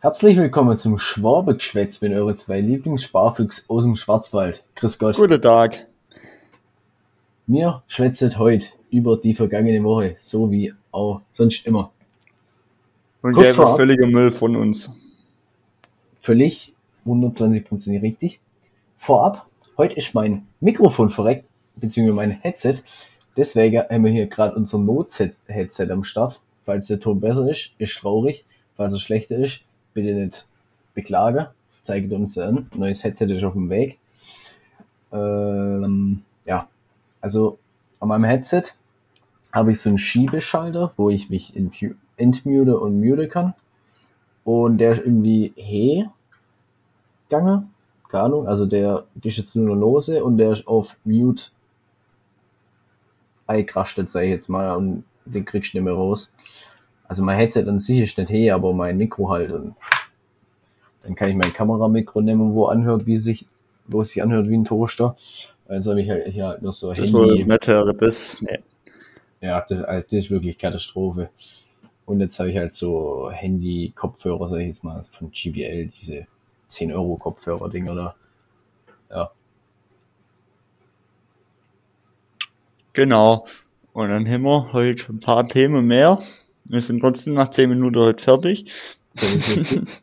Herzlich willkommen zum Schwabegeschwätz mit euren zwei Lieblingssparfüchs aus dem Schwarzwald. Grüß Gott. Guten Tag. Wir schwätzen heute über die vergangene Woche, so wie auch sonst immer. Und Kurz gäbe völliger Müll von uns. Völlig 120% richtig. Vorab, heute ist mein Mikrofon verreckt, beziehungsweise mein Headset. Deswegen haben wir hier gerade unser Not-Headset am Start. Falls der Ton besser ist, ist traurig. Falls er schlechter ist, bitte nicht beklagen. Zeigt uns an. Neues Headset ist auf dem Weg. Ähm, ja, also an meinem Headset habe ich so einen Schiebeschalter, wo ich mich entmu- entmute und mute kann. Und der ist irgendwie he gegangen. Keine Ahnung. Also der ist jetzt nur lose und der ist auf Mute eingerastet, sag ich jetzt mal, und den kriegst du nicht mehr raus. Also mein Headset an sich ist nicht he, aber mein Mikro halt. Und dann kann ich mein Kameramikro nehmen, wo anhört, wie sich, wo es sich anhört wie ein Toaster. Also habe ich halt hier halt noch so Das Handy. hören. Das, nee. Ja, das, also das ist wirklich Katastrophe. Und jetzt habe ich halt so Handy-Kopfhörer, sag ich jetzt mal, von GBL, diese 10 Euro Kopfhörer-Dinger da. Ja, Genau. Und dann haben wir heute ein paar Themen mehr. Wir sind trotzdem nach 10 Minuten heute fertig. Willst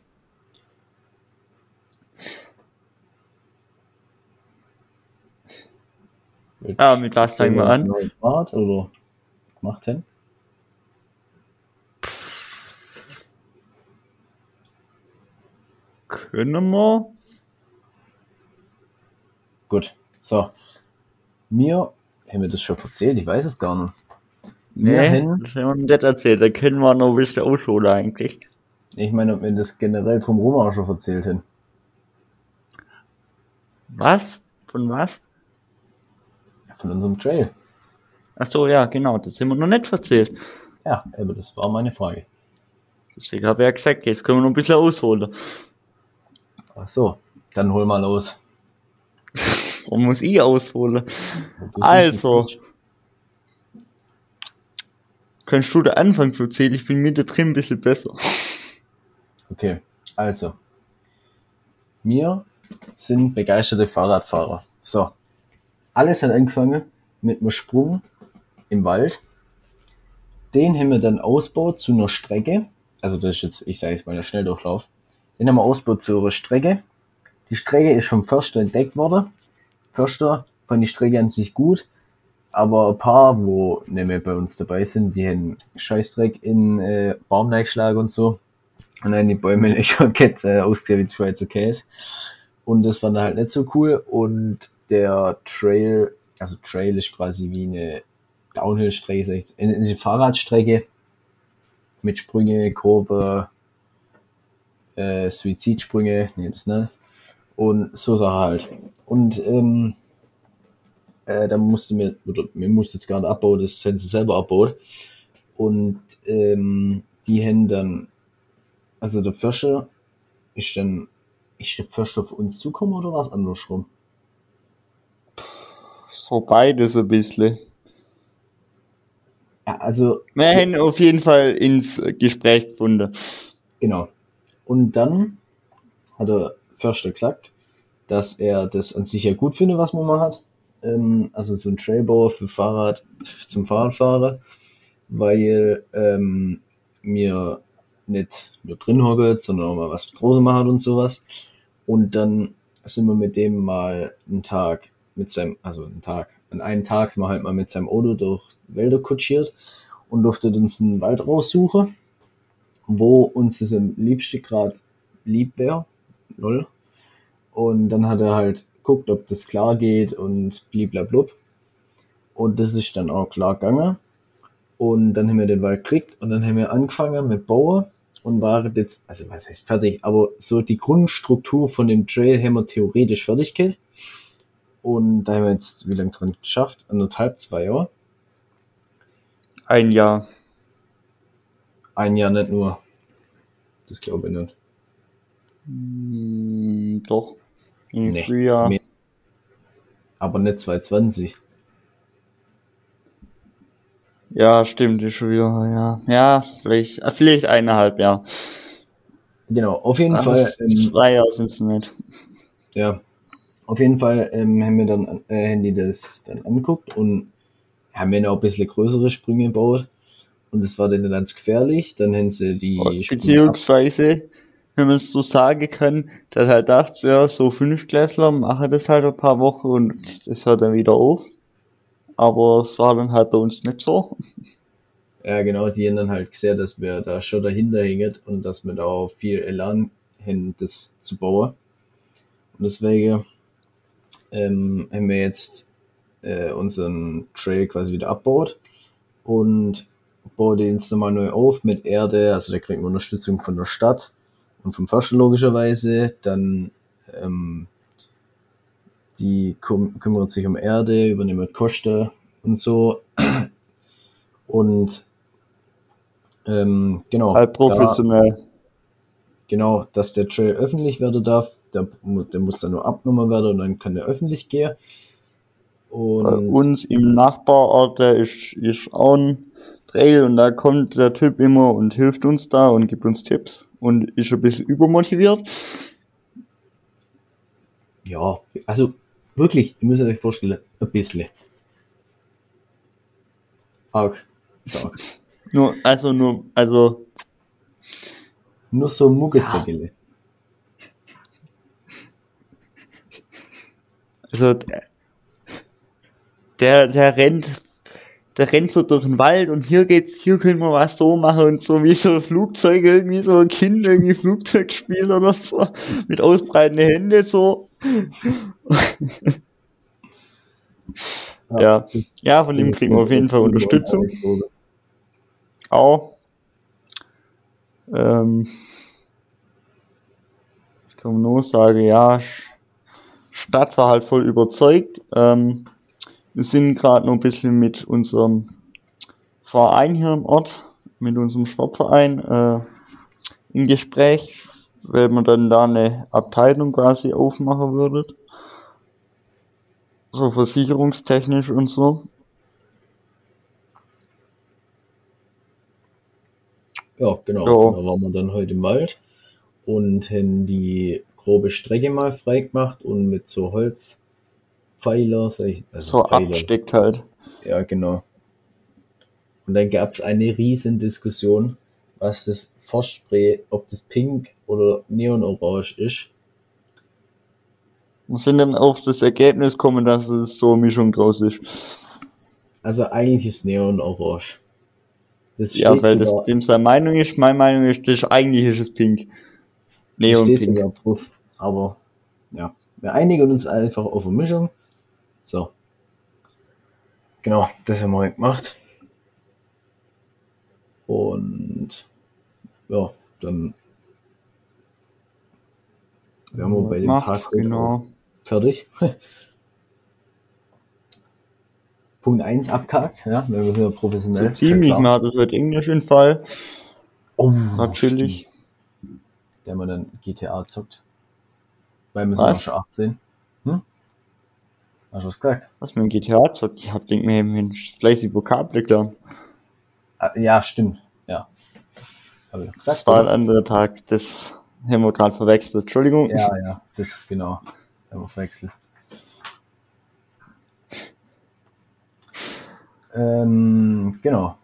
Ah, mit was fangen wir an? Part oder macht hin? Können wir? Gut. So. Mir, haben wir das schon erzählt? Ich weiß es gar nicht. Wir Nee, hin- das haben wir nicht erzählt. Da können wir noch ein bisschen ausholen eigentlich. Ich meine, ob wir das generell drumherum auch schon erzählt haben. Was? Von was? Von unserem Trail. Ach so, ja, genau. Das haben wir noch nicht erzählt. Ja, aber das war meine Frage. Deswegen habe ich ja gesagt, jetzt können wir noch ein bisschen ausholen. Ach so, dann hol mal los. Warum muss ich ausholen? Also. nicht- Kannst du den Anfang erzählen? Ich bin mit drin ein bisschen besser. Okay, also. Wir sind begeisterte Fahrradfahrer. So. Alles hat angefangen mit einem Sprung im Wald. Den haben wir dann ausgebaut zu einer Strecke. Also das ist jetzt, ich sage jetzt mal der Schnelldurchlauf. Den haben wir ausgebaut zu einer Strecke. Die Strecke ist vom Förster entdeckt worden. Förster fand die Strecke an sich gut. Aber ein paar, wo nicht mehr bei uns dabei sind, die haben Scheißdreck in äh, Baumleitschlag und so. Und dann die Bäume Löcherkett äh, ausgesehen wie Schweizer Käse. Und das war dann halt nicht so cool. Und der Trail, also Trail ist quasi wie eine Downhill-Strecke, eine, Fahrradstrecke mit Sprünge, Kurve, äh, Suizidsprünge, nee, das nicht. Und so Sache halt. Und ähm, äh, da musste mir, oder mir musste jetzt gar nicht abbauen, das haben sie selber abbaut. Und ähm, die haben dann, also der Förster ist dann, ist der Förster auf uns zukommen oder was andersrum? So beides ein bisschen. Ja, also Wir haben auf jeden Fall ins Gespräch gefunden. Genau. Und dann hat der Förster gesagt, dass er das an sich ja gut findet, was man mal hat. Ähm, also so ein Trailbauer für Fahrrad, zum Fahrradfahrer, weil ähm, mir nicht nur drin hocket, sondern auch mal was draußen machen und sowas. Und dann sind wir mit dem mal einen Tag mit seinem, also einen Tag, an einem Tag sind wir halt mal mit seinem Auto durch Wälder kutschiert und durfte uns einen Wald raussuchen wo uns das am liebsten gerade lieb wäre. Null. Und dann hat er halt guckt, ob das klar geht und bliblablub. Und das ist dann auch klar gegangen. Und dann haben wir den Wald gekriegt und dann haben wir angefangen mit Bauen und waren jetzt, also was heißt fertig, aber so die Grundstruktur von dem Trail haben wir theoretisch fertig gehabt. Und da haben wir jetzt, wie lange dran geschafft? Anderthalb, zwei Jahre. Ein Jahr. Ein Jahr nicht nur. Das glaube ich nicht. Hm, doch. Im Nee, Frühjahr. mehr. Aber nicht 220. Ja, stimmt, ist schon wieder, ja. Ja, vielleicht, äh, vielleicht eineinhalb Jahre. Genau, auf jeden Ach, Fall. Ähm, Zwei Jahre sind es nicht. Ja, auf jeden Fall ähm, haben wir dann äh, Handy das dann angeguckt und haben wir noch ein bisschen größere Sprünge gebaut. Und das war dann ganz gefährlich. Dann haben sie die Beziehungsweise, wenn man es so sagen kann, dass halt dachte, ja, so Fünftklässler machen das halt ein paar Wochen und das hört dann wieder auf. Aber es war dann halt bei uns nicht so. Ja, genau, die haben dann halt gesehen, dass wir da schon dahinter hängen und dass wir da auch viel Elan haben, das zu bauen. Und deswegen ähm, haben wir jetzt äh, unseren Trail quasi wieder abgebaut und bauen den jetzt nochmal neu auf mit Erde. Also da kriegen wir Unterstützung von der Stadt und vom Förster logischerweise. Dann ähm, die küm kümmert sich um Erde, übernimmt Kosten und so. Und ähm, genau. Halt da- professionell. genau, dass der Trail öffentlich werden darf. Der, der muss dann nur abgenommen werden und dann kann der öffentlich gehen. Bei Und uns im Nachbarort, da ist, ist auch ein Trail und da kommt der Typ immer und hilft uns da und gibt uns Tipps und ist ein bisschen übermotiviert. ja, also wirklich, ihr müsst euch vorstellen, ein bisschen. Arg. Stark. Nur, also nur, also, Nur so Muggesäckele. also, der, der rennt, der rennt so durch den Wald und hier geht's, hier können wir was so machen und so wie so ein Flugzeug, irgendwie so ein Kind irgendwie Flugzeug spielt oder so, mit ausbreitenden Händen so. Ja. Ja, von dem kriegen wir auf jeden Fall Unterstützung. Auch. Ähm, ich kann nur sagen, ja, Stadt war halt voll überzeugt. Ähm, wir sind gerade noch ein bisschen mit unserem Verein hier im Ort, mit unserem Sportverein, äh, im Gespräch, weil man dann da eine Abteilung quasi aufmachen würde. So versicherungstechnisch und so. Ja, genau. Ja. Da waren wir dann heute im Wald und haben die grobe Strecke mal frei gemacht und mit so Holzpfeiler, ich, also So Pfeiler. absteckt halt. Ja, genau. Und dann gab es eine riesen Diskussion, was das Forstspray, ob das pink oder neonorange ist. Wir sind dann auf das Ergebnis gekommen, dass es so eine Mischung draus ist. Also eigentlich ist neonorange. Das Ja, weil das dem seine Meinung ist. Meine Meinung ist, das eigentlich ist es pink. Neon pink. drauf. Aber ja, wir einigen uns einfach auf eine Mischung. So. Genau, das haben wir gemacht. Und ja, dann wären wir bei dem Macht, Tag genau. fertig. Punkt 1 abgehakt, ja, wir sind ja So professionell. ziemlich, man klar. hat das heute Englisch in Fall. Oh, stimmt. Der man dann GTA zockt. Weil wir sind auch schon 18. Hast du was gesagt? Was mit dem GTA zockt, ich hab denk mir Mensch, fleißig Vokabel gelernt. Ah, ja, stimmt. Ja. Gesagt. Das war ein anderer Tag, das haben wir gerade verwechselt. Entschuldigung. Ja, ja, das ist genau. Haben wir verwechselt. Ähm, genau.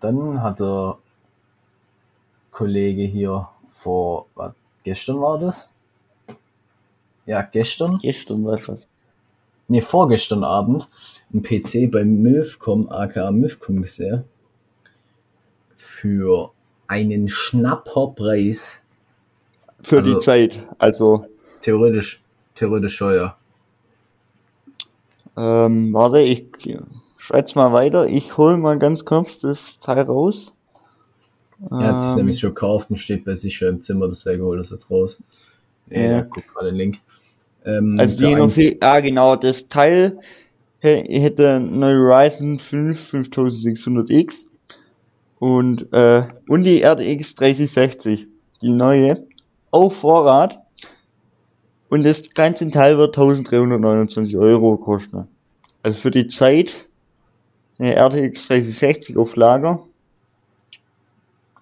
Dann hat der Kollege hier vor, was, gestern war das? Ja, gestern. Gestern war was. Ne, vorgestern Abend ein PC bei Milfcom, aka Milfcom gesehen. Für einen Schnapperpreis. Für Also- die Zeit. Also, Theoretisch, theoretisch schon, ja. ähm, warte, ich schreib's mal weiter. Ich hol mal ganz kurz das Teil raus. Er hat sich Ähm, nämlich schon gekauft und steht bei sich schon im Zimmer, deswegen holt er es jetzt raus. Nee, Ja. guck gerade den Link. Ähm, Also die noch viel, ah genau, das Teil hä- hätte eine Ryzen 5 5600X und, äh, und die RTX 3060, die neue, auf Vorrat. Und das ganze Teil wird 1329 Euro kosten. Also für die Zeit eine RTX 3060 auf Lager.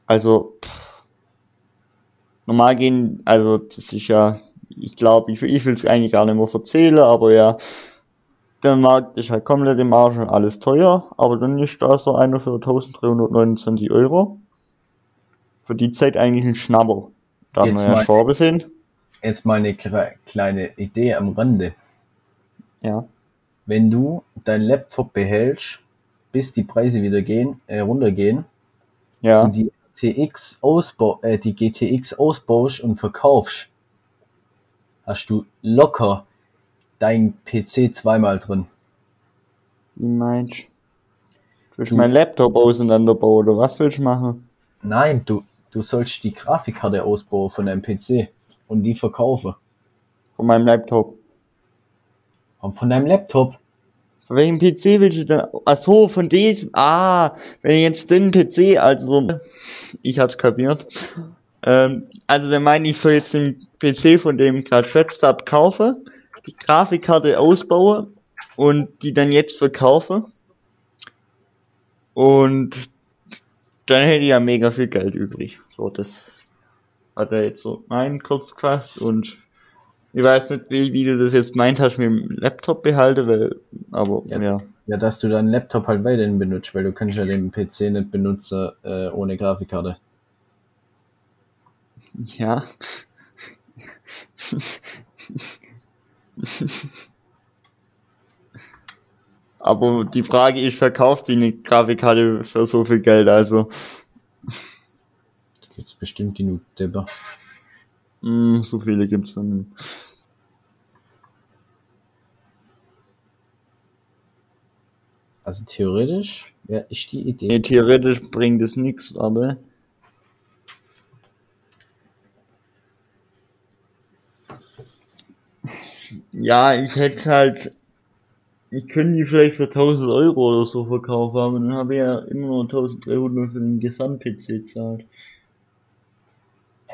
Also, pff, normal gehen, also das ist ja, ich glaube, ich, ich will es eigentlich gar nicht mehr erzählen, aber ja, der Markt ist halt komplett im Arsch und alles teuer, aber dann ist da so einer für 1329 Euro. Für die Zeit eigentlich ein Schnapper. Da haben wir ja vorbesehen. Jetzt mal eine kle- kleine Idee am Rande. Ja. Wenn du dein Laptop behältst, bis die Preise wieder gehen, äh, runtergehen Ja. und die TX äh, die GTX ausbaust und verkaufst, hast du locker dein PC zweimal drin. Wie meinst du? Willst du Du- meinen Laptop auseinanderbauen oder was willst du machen? Nein, du, du sollst die Grafikkarte ausbauen von deinem PC und die verkaufen. Von meinem Laptop. Und von deinem Laptop. Von welchem PC willst du denn? Ach so, von diesem. Ah, wenn ich jetzt den PC, also ich hab's kapiert. Ähm, also der meint, ich soll jetzt den PC, von dem ich gerade schwätzt hab, kaufen, die Grafikkarte ausbauen und die dann jetzt verkaufen. Und dann hätte ich ja mega viel Geld übrig. So, das hat er jetzt so mein kurz gefasst und ich weiß nicht, wie, wie du das jetzt meint hast mit dem Laptop behalten, weil, aber Ja. ja. Ja, dass du deinen Laptop halt weiterhin benutzt, weil du kannst ja den PC nicht benutzen äh, ohne Grafikkarte. Ja. Aber die Frage ist, verkauft die eine Grafikkarte für so viel Geld? Also, Da gibt's bestimmt genug Dipper. mh, so viele gibt's dann nicht. Also theoretisch wäre ich die Idee. Nee, theoretisch bringt es nichts, warte. Ja, ich hätte halt, ich könnte die vielleicht für 1000 Euro oder so verkaufen, aber dann habe ich ja immer noch 1300 für den Gesamt-PC gezahlt.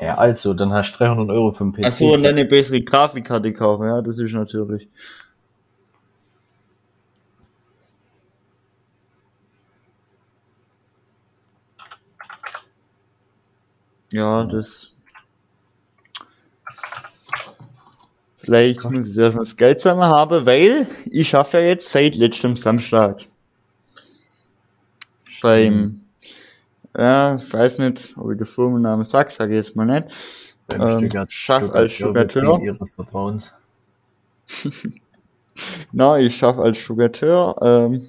Ja, also, dann hast du 300 Euro für den PC. Achso, und dann eine bessere Grafikkarte kaufen, ja, das ist natürlich. Ja, das. Vielleicht muss ich erstmal das Geld zusammen haben, weil ich schaffe ja jetzt seit letztem Samstag. Beim, ja, ich weiß nicht, ob ich den Firmennamen sag, sage ich jetzt mal nicht. Beim ähm, Stuttgart- schaff als Stuttgart Stuttgarteur. Na, ich schaffe als Stuttgarteur, ähm,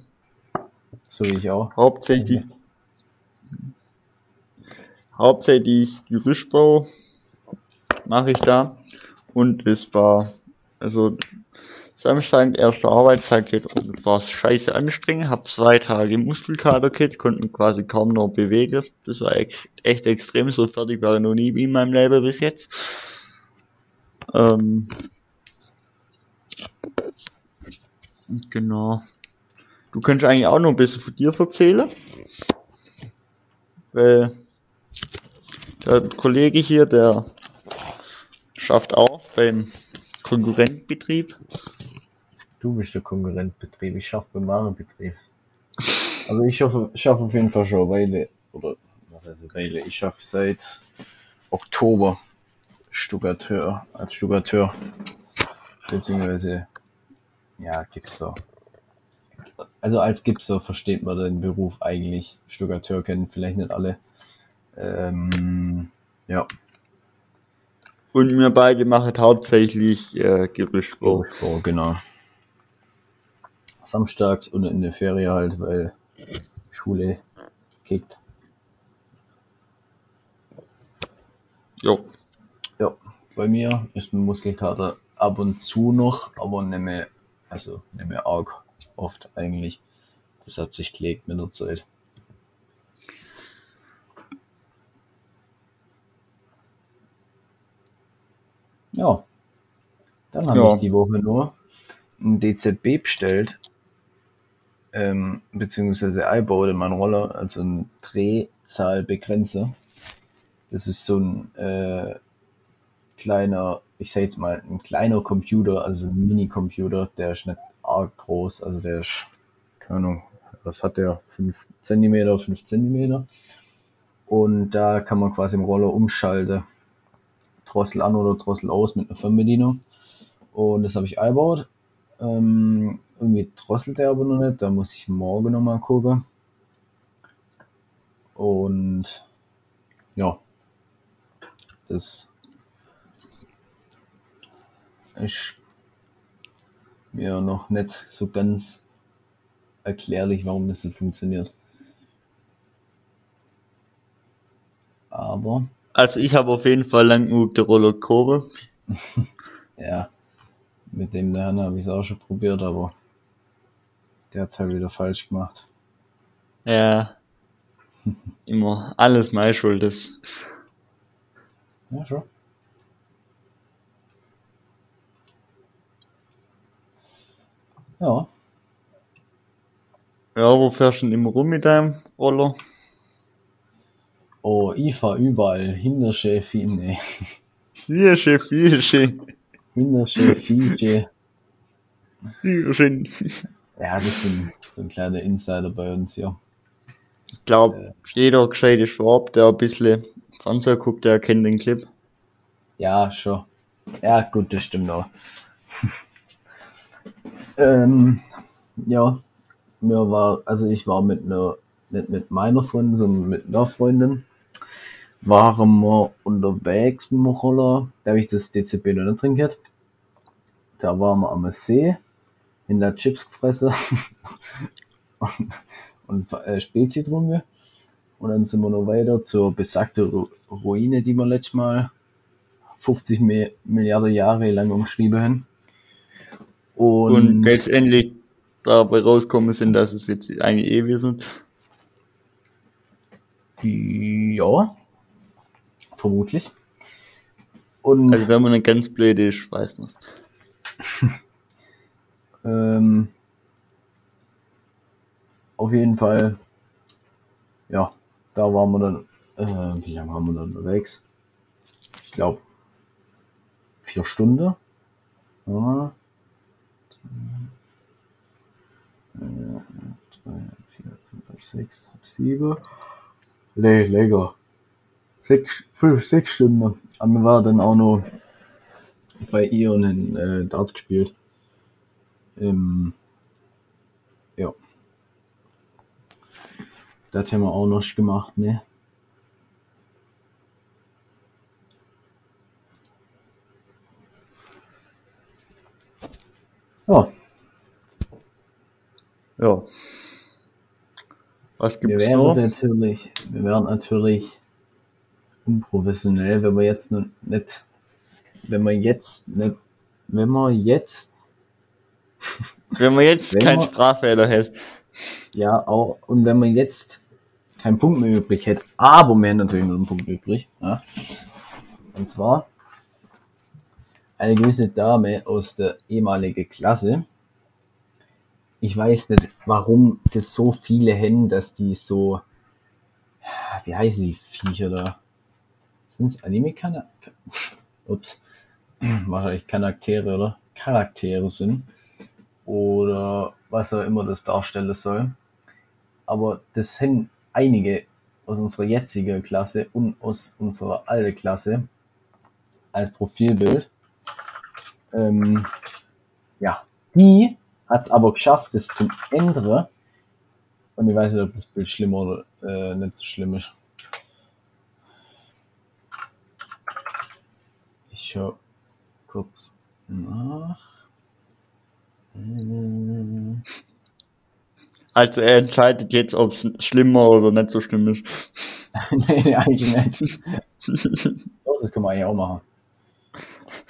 So wie ich auch. hauptsächlich, hauptsächlich Gerüstbau mache ich da. Und es war, also, Samstag, erster Arbeitstag, und es war scheiße anstrengend, hab zwei Tage Muskelkater gehabt, konnte mich quasi kaum noch bewegen. Das war echt, echt extrem, so fertig war ich noch nie in meinem Leben bis jetzt. Ähm, genau. Du könntest eigentlich auch noch ein bisschen von dir erzählen. Weil der Kollege hier, der schafft auch beim Konkurrentbetrieb. Du bist der Konkurrentbetrieb, ich schaffe beim Warenbetrieb. Also ich schaffe, schaffe auf jeden Fall schon eine Weile, oder was heißt eine Weile, ich schaffe seit Oktober Stuttgarteur, als Stuttgarteur. Beziehungsweise, ja, Gipser. Also als Gipser versteht man den Beruf eigentlich. Stuttgarteur kennen vielleicht nicht alle. Ähm, ja, Und wir beide machen hauptsächlich äh, Gerüstbau. so, genau. Samstags und in der Ferie halt, weil Schule kickt. Jo. Ja, bei mir ist ein Muskelkater ab und zu noch, aber nicht mehr, also nicht mehr arg oft eigentlich. Das hat sich gelegt mit der Zeit. Ja, dann habe Ja. ich die Woche nur ein DZB bestellt, ähm, beziehungsweise einbaut in meinen Roller, also ein Drehzahlbegrenzer. Das ist so ein äh, kleiner, ich sag jetzt mal, ein kleiner Computer, also ein Mini-Computer, der ist nicht arg groß, also der ist, keine Ahnung, was hat der? 5 cm, 5 cm. Und da kann man quasi im Roller umschalten Drossel an oder Drossel aus mit einer Fernbedienung. Und das habe ich eingebaut. Ähm, irgendwie drosselt der aber noch nicht, da muss ich morgen nochmal gucken. Und ja, das ist mir noch nicht so ganz erklärlich, warum das nicht funktioniert. Aber Also ich habe auf jeden Fall lang genug der Roller gehoben. ja, mit dem der Hanna habe ich es auch schon probiert, aber der hat es halt wieder falsch gemacht. Ja. Immer alles meine Schuld ist. Ja, schon. Ja, Ja, wo fährst du denn immer rum mit deinem Roller? Oh, ich fahr überall. Hintersche, Fine. Hier schön, hier. Hier schön. Ja, das sind so ein kleiner Insider bei uns hier. Ich glaube, jeder gescheite Schwab, der ein bisschen Fernseher guckt, der kennt den Clip. Ja, schon. Ja, gut, das stimmt auch. ähm, ja, mir war, also ich war mit einer, nicht mit meiner Freundin, sondern mit einer Freundin, waren wir unterwegs mit dem Roller, da habe ich das DCB noch nicht drin gehabt. Da waren wir am See, in der Chips gefressen und, und äh, Spezi drunter. Und dann sind wir noch weiter zur besagten Ru Ruine, die wir letztes Mal 50 Mi Milliarden Jahre lang umschrieben haben. Und, Und letztendlich dabei rauskommen sind, dass es jetzt eigentlich eh wir sind. ja, vermutlich. Und Also wenn man nicht ganz blöd ist, weiß man's. ähm, auf jeden Fall, ja, da waren wir dann, äh, wie lange waren wir dann unterwegs? Ich glaube, vier Stunden. Ja. Drei, drei, vier, fünf, sechs, sieben. Nee, länger. Sechs, fünf, sechs Stunden. Aber wir waren dann auch noch bei ihr und in äh, Dart gespielt. Ähm, ja. Das haben wir auch noch gemacht, ne? Ja, Ja. Was wir gibt's wären noch? natürlich, wir wären natürlich unprofessionell, wenn wir jetzt nicht, wenn wir jetzt nicht, wenn wir jetzt Wenn man jetzt keinen man- Sprachfehler hätte. Ja, auch, und wenn man jetzt keinen Punkt mehr übrig hätte, aber haben natürlich noch einen Punkt übrig, ja. Und zwar eine gewisse Dame aus der ehemaligen Klasse. Ich weiß nicht, warum das so viele haben, dass die so, wie heißen die Viecher da? Sind's anime -Kana Ups. Wahrscheinlich Charaktere oder Charaktere sind oder was auch immer das darstellen soll. Aber das sind einige aus unserer jetzigen Klasse und aus unserer alten Klasse als Profilbild. Ähm, ja, die hat aber geschafft, das zu ändern. Und ich weiß nicht, ob das Bild schlimm oder äh, nicht so schlimm ist. Ich schau kurz nach. Also er entscheidet jetzt, ob es schlimmer oder nicht so schlimm ist. nee, nee, eigentlich nicht. Das können wir eigentlich auch machen.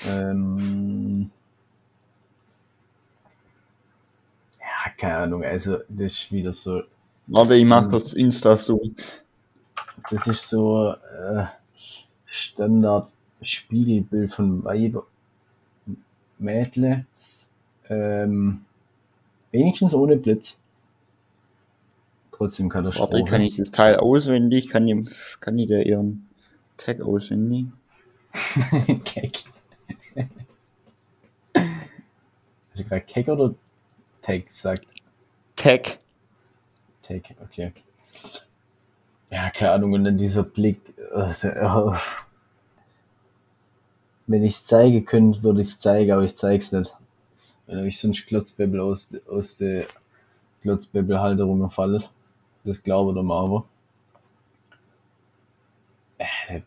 Ähm, ja, keine Ahnung, also das ist wieder so, Warte, ich mach kurz Insta-Zoom. das ist so äh, Standard Spiegelbild von Weiber Mädle. Ähm, wenigstens ohne Blitz. Trotzdem Katastrophe. Warte, kann ich das Teil auswendig? Kann ich, kann ich da ihren Tag auswendig? Keck. Hast du gerade Keck oder Tag gesagt? Tag. Tag, okay. Ja, keine Ahnung, und dann dieser Blick. äh, so, äh, wenn ich es zeige könnte, würde ich es zeigen, aber ich zeig's nicht. Wenn euch sonst Klotzbäbbel aus, aus der Klotzbäbbelhalterung gefallen. Das glaube ich mal aber.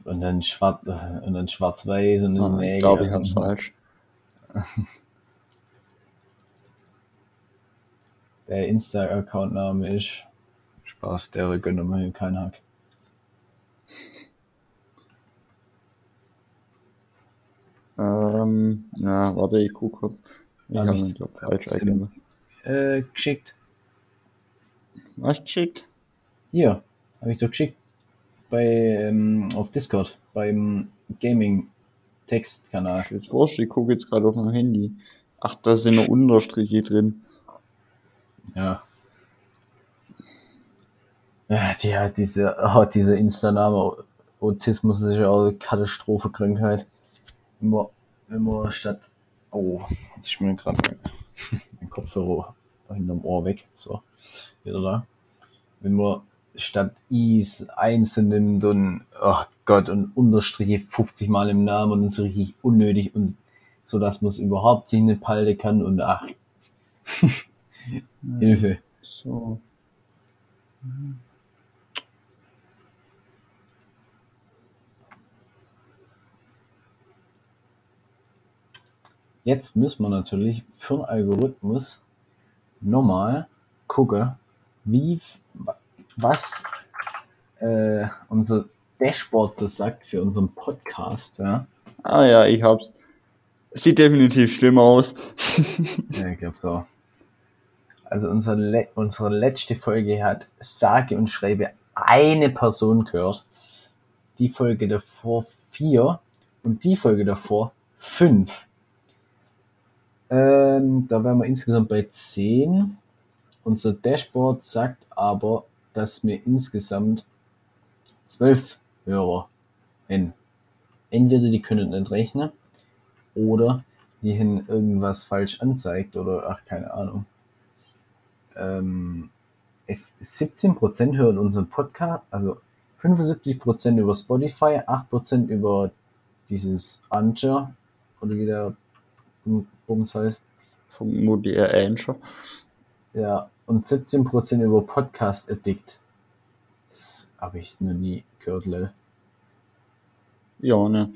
Und dann schwarz, und dann schwarz-weiß und dann Ah, ich glaube, ich und- hab's falsch. Der Insta-Account-Name ist Spaß, der gönnt mir keinen Hack. Ähm, ja, warte, ich guck kurz. Ich Hab habe ich- ihn, glaub, falsch eingegeben. Äh, geschickt. Was geschickt? Hier, habe ich doch geschickt. Bei, ähm, auf Discord, beim Gaming-Textkanal. Ich jetzt wurscht, ich gucke jetzt gerade auf mein Handy. Ach, da sind noch Unterstriche drin. Ja. Ja, die hat diese, oh, diese Insta-Name Autismus ist ja auch eine Katastrophenkrankheit. Wenn man, wenn man statt, oh, jetzt ist mir gerade mein, Kopfhörer hinterm Ohr weg, so, wieder da. Wenn man statt Is einzeln nimmt und, oh Gott, und Unterstriche 50 Mal im Namen und dann so richtig unnötig und so, dass man es überhaupt nicht palten kann und ach, Hilfe. So. Jetzt müssen wir natürlich für den Algorithmus nochmal gucken, wie, was äh, unser Dashboard so sagt für unseren Podcast. Ja, Ah ja, ich hab's. Sieht definitiv schlimmer aus. ja ich glaube so. Also unsere, Le unsere letzte Folge hat sage und schreibe eine Person gehört. Die Folge davor vier und die Folge davor fünf. Ähm, da wären wir insgesamt bei 10. Unser Dashboard sagt aber, dass wir insgesamt 12 Hörer hin. Entweder die können nicht rechnen oder die haben irgendwas falsch anzeigt oder ach, keine Ahnung. Ähm, es 17% hören unseren Podcast, also 75% über Spotify, 8% über dieses Anchor oder wie Bums heißt. Vermutlich eher Anchor. Ja, und 17% über Podcast Addict. Das habe ich noch nie gehört, lol. Ja, ne.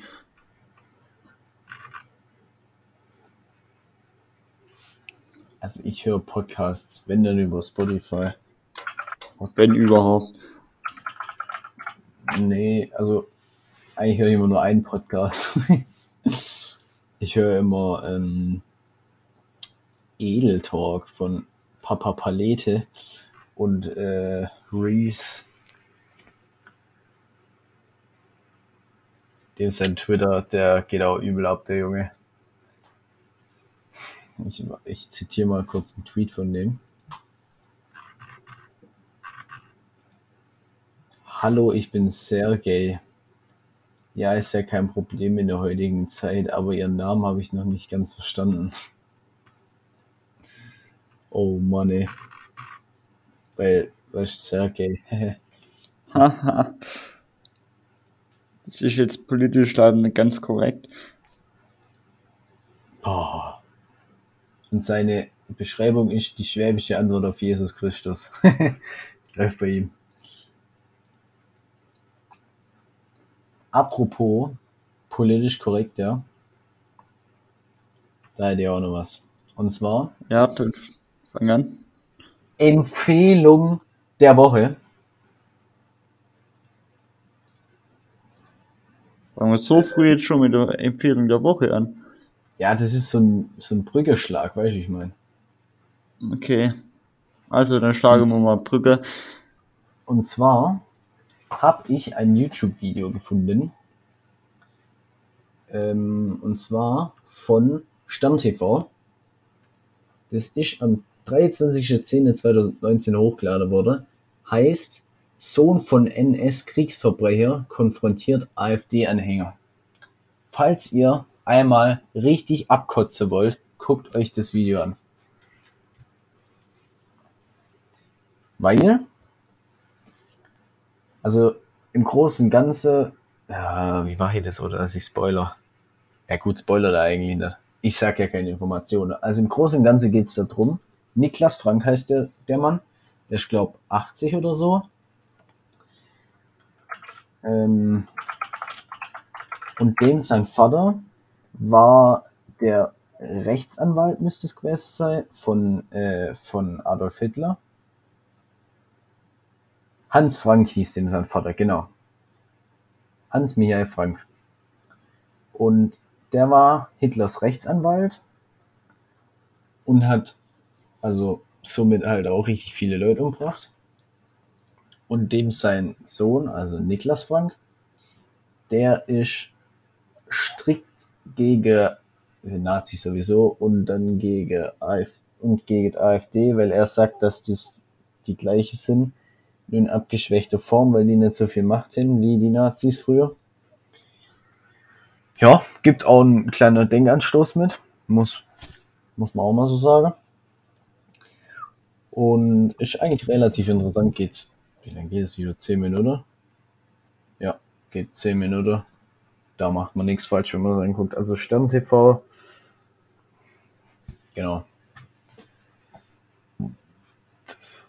Also ich höre Podcasts, wenn dann über Spotify. Wenn überhaupt. Nee, also eigentlich höre ich immer nur einen Podcast. ich höre immer ähm, Edel Talk von Papa Palete und äh, Reese. Dem sein Twitter, der geht auch übel ab, der Junge. Ich, ich zitiere mal kurz einen Tweet von dem. Hallo, ich bin Sergej. Ja, ist ja kein Problem in der heutigen Zeit, aber Ihren Namen habe ich noch nicht ganz verstanden. Oh Mann, ey. Weil, was ist Sergej? Haha. das ist jetzt politisch leider nicht ganz korrekt. oh. Und seine Beschreibung ist die schwäbische Antwort auf Jesus Christus. Läuft bei ihm. Apropos politisch korrekt, ja. Da hätte ich auch noch was. Und zwar Ja, f- fang an. Empfehlung der Woche. Fangen wir so früh jetzt schon mit der Empfehlung der Woche an. Ja, das ist so ein, so ein Brückeschlag, weißt du, ich meine. Okay. Also, dann schlagen wir mal Brücke. Und zwar habe ich ein YouTube-Video gefunden. Ähm, und zwar von SternTV. Das ist am 23.10.2019 hochgeladen worden. Heißt, Sohn von NS-Kriegsverbrecher konfrontiert AfD-Anhänger. Falls ihr einmal richtig abkotzen wollt, guckt euch das Video an. Weil also im Großen und Ganzen, ja, wie mache ich das, oder dass ich Spoiler? Ja gut, Spoiler da eigentlich nicht. Ich sag ja keine Informationen. Also im Großen und Ganzen geht's da drum. Niklas Frank heißt der, der Mann. Der ist, glaub 80 oder so. Ähm, und dem sein Vater war der Rechtsanwalt, müsste es gewesen sein, von, äh, von Adolf Hitler. Hans Frank hieß dem sein Vater, genau. Hans Michael Frank. Und der war Hitlers Rechtsanwalt und hat also somit halt auch richtig viele Leute umgebracht. Und dem sein Sohn, also Niklas Frank, der ist strikt gegen Nazis sowieso und dann gegen AF und gegen AfD, weil er sagt, dass dies die gleiche sind, nur in abgeschwächter Form, weil die nicht so viel Macht haben wie die Nazis früher. Ja, gibt auch einen kleinen Denkanstoß mit, muss, muss man auch mal so sagen. Und ist eigentlich relativ interessant, geht, wie lange geht es wieder? 10 Minuten? Ja, geht 10 Minuten. Da macht man nichts falsch, wenn man reinguckt. Also Stern TV, genau. Das,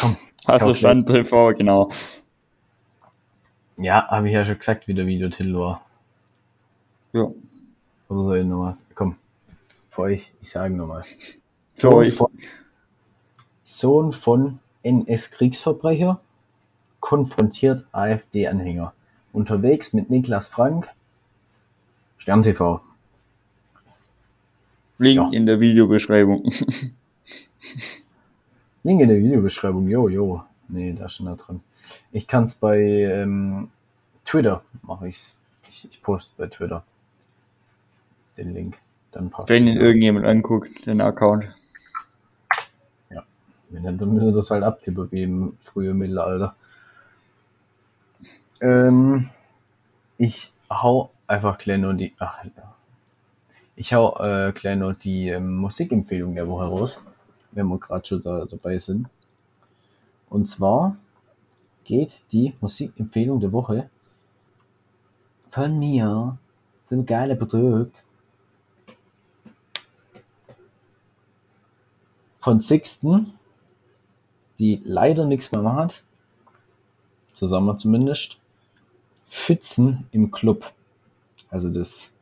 komm, Also. Stand TV, genau. ja, habe ich ja schon gesagt, wie der Videotitel war. Ja. Oder soll ich noch was? Komm, für euch, ich sage nochmal. Für euch. Sohn von NS-Kriegsverbrecher konfrontiert AfD-Anhänger. Unterwegs mit Niklas Frank. Stern TV. Link Ja. in der Videobeschreibung. Link in der Videobeschreibung. Jo, jo. Nee, da ist schon da drin. Ich kann es bei ähm, Twitter mache ich's. Ich, ich poste bei Twitter den Link. Dann passt Wenn ihn irgendjemand anguckt, den Account. Wenn nicht, dann müssen wir das halt abtippen wie im frühen Mittelalter. Ähm, ich hau einfach nur die. Ach, ja. Ich hau äh, nur die ähm, Musikempfehlung der Woche raus, wenn wir gerade schon da, dabei sind. Und zwar geht die Musikempfehlung der Woche von mir, dem geile Produkt, von Sixten, die leider nichts mehr macht, zusammen zumindest, Pfützen im Club. Also das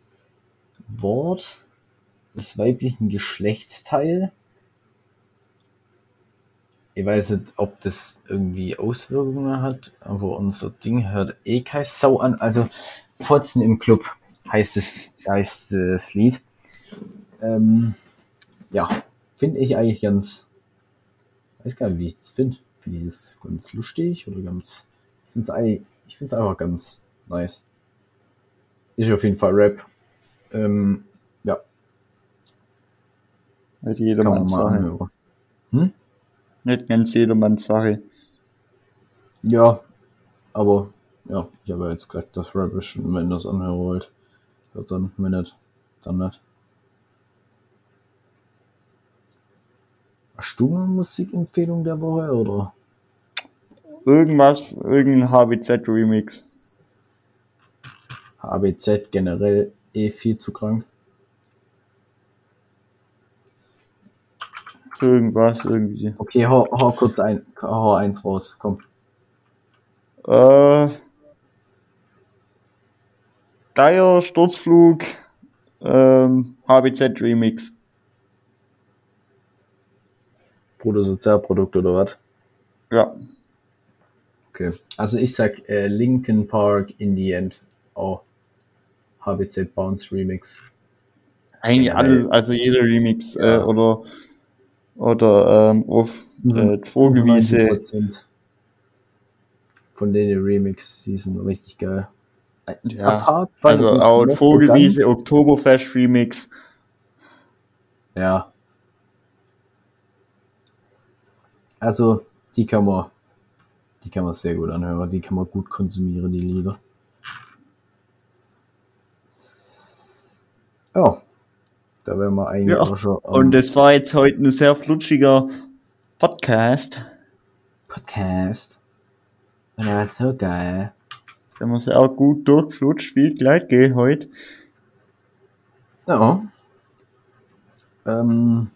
Wort des weiblichen Geschlechtsteil. Ich weiß nicht, ob das irgendwie Auswirkungen hat, aber unser Ding hört eh kein Sau an. Also Fotzen im Club heißt es, heißt das Lied. Ähm, ja, finde ich eigentlich ganz, weiß gar nicht, wie ich das finde. Finde ich das ganz lustig oder ganz, ich finde es eigentlich, ich finde es einfach ganz nice. Ist auf jeden Fall Rap. Ähm, ja, Nicht jedermanns Sache. Hm? Nicht ganz jedermanns Sache. Ja, aber ja, ich habe ja jetzt gesagt, dass Rap ist und wenn ihr das anhören wollt, hört dann, wenn nicht, dann nicht. Hast du eine Musikempfehlung der Woche oder? Irgendwas, irgendein HBZ-Remix. HBZ generell eh viel zu krank. Irgendwas, irgendwie. Okay, hau, hau kurz ein, hau eins raus, komm. Äh, Geier, Sturzflug, ähm, HBZ Remix. Bruttosozialprodukt oder was? Ja, Okay. Also ich sag äh, Linkin Park in the End. Oh. HBZ Bounce Remix. eigentlich Ja, alles, also jeder Remix, Ja. äh, oder, oder, ähm, auf, äh, die Vogelwiese. 90% Von denen Remix, die sind richtig geil. Ja, Apart also auch Rest Vogelwiese, Oktoberfest Remix. Ja. Also, die kann man, die kann man sehr gut anhören, die kann man gut konsumieren, die Lieder. Ja. Da wären wir eigentlich Ja, auch schon am Und das war jetzt heute ein sehr flutschiger Podcast. Podcast. War so geil. Da haben wir sehr gut durchflutscht, wie Gleitgeh heute. Ja. Ähm.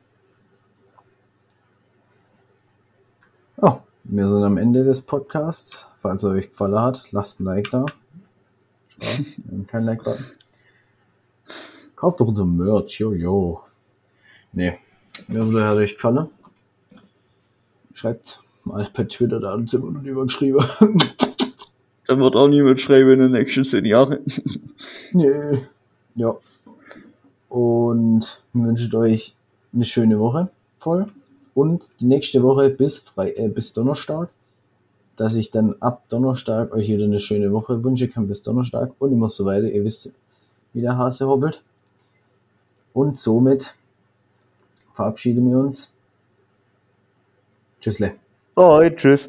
Oh, wir sind am Ende des Podcasts. Falls er euch gefallen hat, lasst ein Like da. Spaß, kein Like-Button. Kauft doch unser Merch, jojo. Nee, mir er euch gefallen. Schreibt mal per Twitter, da sind wir noch übergeschrieben. Da wird auch niemand schreiben in den nächsten zehn Jahren. nee. Ja. Und wünscht euch eine schöne Woche voll. Und die nächste Woche bis, Fre äh, bis Donnerstag, dass ich dann ab Donnerstag euch wieder eine schöne Woche wünschen kann bis Donnerstag und immer so weiter. Ihr wisst, wie der Hase hobbelt. Und somit verabschieden wir uns. Tschüssle. Bye, tschüss.